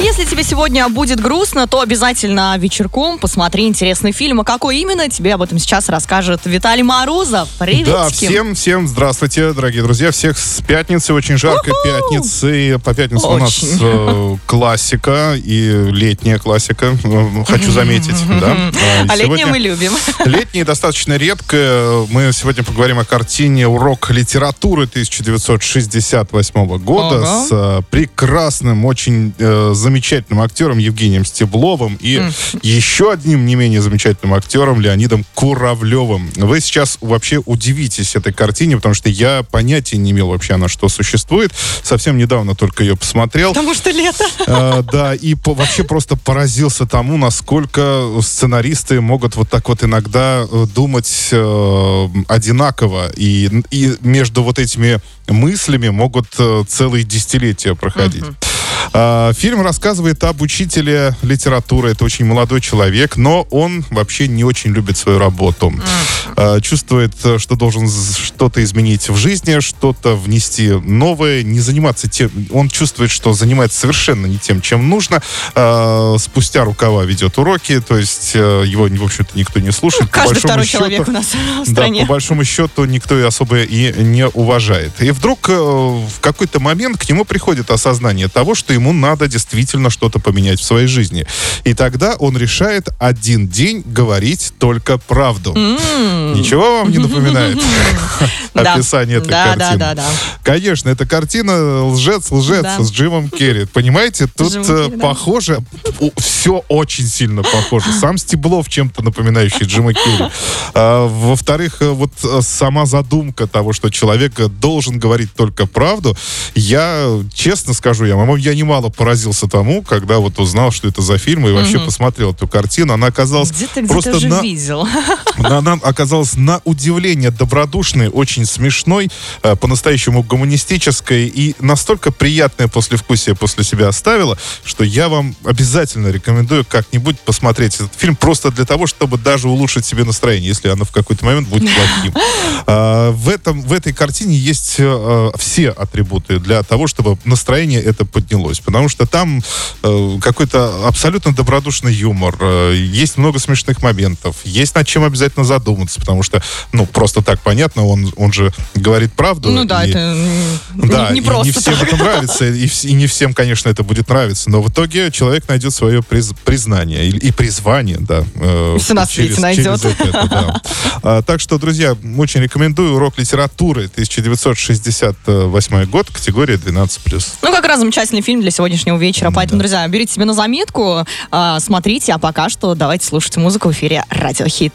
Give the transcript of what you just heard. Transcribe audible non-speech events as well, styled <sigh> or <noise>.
Если тебе сегодня будет грустно, то обязательно вечерком посмотри интересный фильм. А какой именно, тебе об этом сейчас расскажет Виталий Морозов. Привет. Да, всем, всем здравствуйте, дорогие друзья. Всех с пятницы, очень жаркой У-ху! пятницы. По пятницам у нас э, классика и летняя классика, хочу заметить. да. <laughs> А, А сегодня- мы любим. <laughs> Летние достаточно редко. Мы сегодня поговорим о картине «Урок литературы» 1968 года с э, прекрасным, очень э, замечательным актером Евгением Стебловым и еще одним не менее замечательным актером Леонидом Куравлевым. Вы сейчас вообще удивитесь этой картине, потому что я понятия не имел вообще, она что существует. Совсем недавно только ее посмотрел. Потому что лето. Э, Да, и по- вообще просто поразился тому, насколько сценаристы могут вот так вот иногда э, думать э, одинаково. И, и между вот этими мыслями могут э, целые десятилетия проходить. А, Фильм рассказывает об учителе литературы. Это очень молодой человек, но он вообще не очень любит свою работу. А, Чувствует, что должен что-то изменить в жизни, что-то внести новое, не заниматься тем. Он чувствует, что занимается совершенно не тем, чем нужно. А, Спустя рукава ведет уроки, то есть э, его, в общем-то, никто не слушает. По Каждый большому второй счету- человек у нас в да, стране. по большому счету никто и особо и не уважает. И вдруг э, в какой-то момент к нему приходит осознание того, что ему надо действительно что-то поменять в своей жизни. И тогда он решает один день говорить только правду. Ничего вам не напоминает <laughs> Да. описание этой Да, картины? да, да, да. Конечно, это картина «Лжец, лжец» Да. с Джимом Керри. Понимаете, тут э, Керри, да. похоже, все очень сильно похоже. Сам Стеблов чем-то напоминающий Джима Керри. А, Во-вторых, э, вот э, сама задумка того, что человек должен говорить только правду, я, честно скажу, я, по-моему, я немало поразился тому, когда вот узнал, что это за фильм, и вообще посмотрел эту картину. Она оказалась Где-то просто где-то же на, видел. <laughs> она оказалась на удивление добродушной, очень смешной, э, по-настоящему гуманистической и настолько приятное послевкусие после себя оставила, что я вам обязательно рекомендую как-нибудь посмотреть этот фильм просто для того, чтобы даже улучшить себе настроение, если оно в какой-то момент будет плохим. <laughs> А, В, этом, в этой картине есть э, все атрибуты для того, чтобы настроение это поднялось. Потому что там э, какой-то абсолютно добродушный юмор, есть много смешных моментов, есть над чем обязательно задуматься, потому что, ну, просто так понятно, он, он же говорит правду. Ну да, и- это да, не, не просто не всем так. это нравится, и, и не всем, конечно, это будет нравиться, но в итоге человек найдет свое приз- признание и, и призвание, да. э, Всё на свете найдет. через это, да. А, так что, друзья, очень рекомендую урок литературы 1968 год, категория 12+. Ну, как раз замечательный фильм для сегодняшнего вечера. Поэтому, друзья, берите себе на заметку, а, смотрите, а пока что давайте слушать музыку в эфире Радиохит.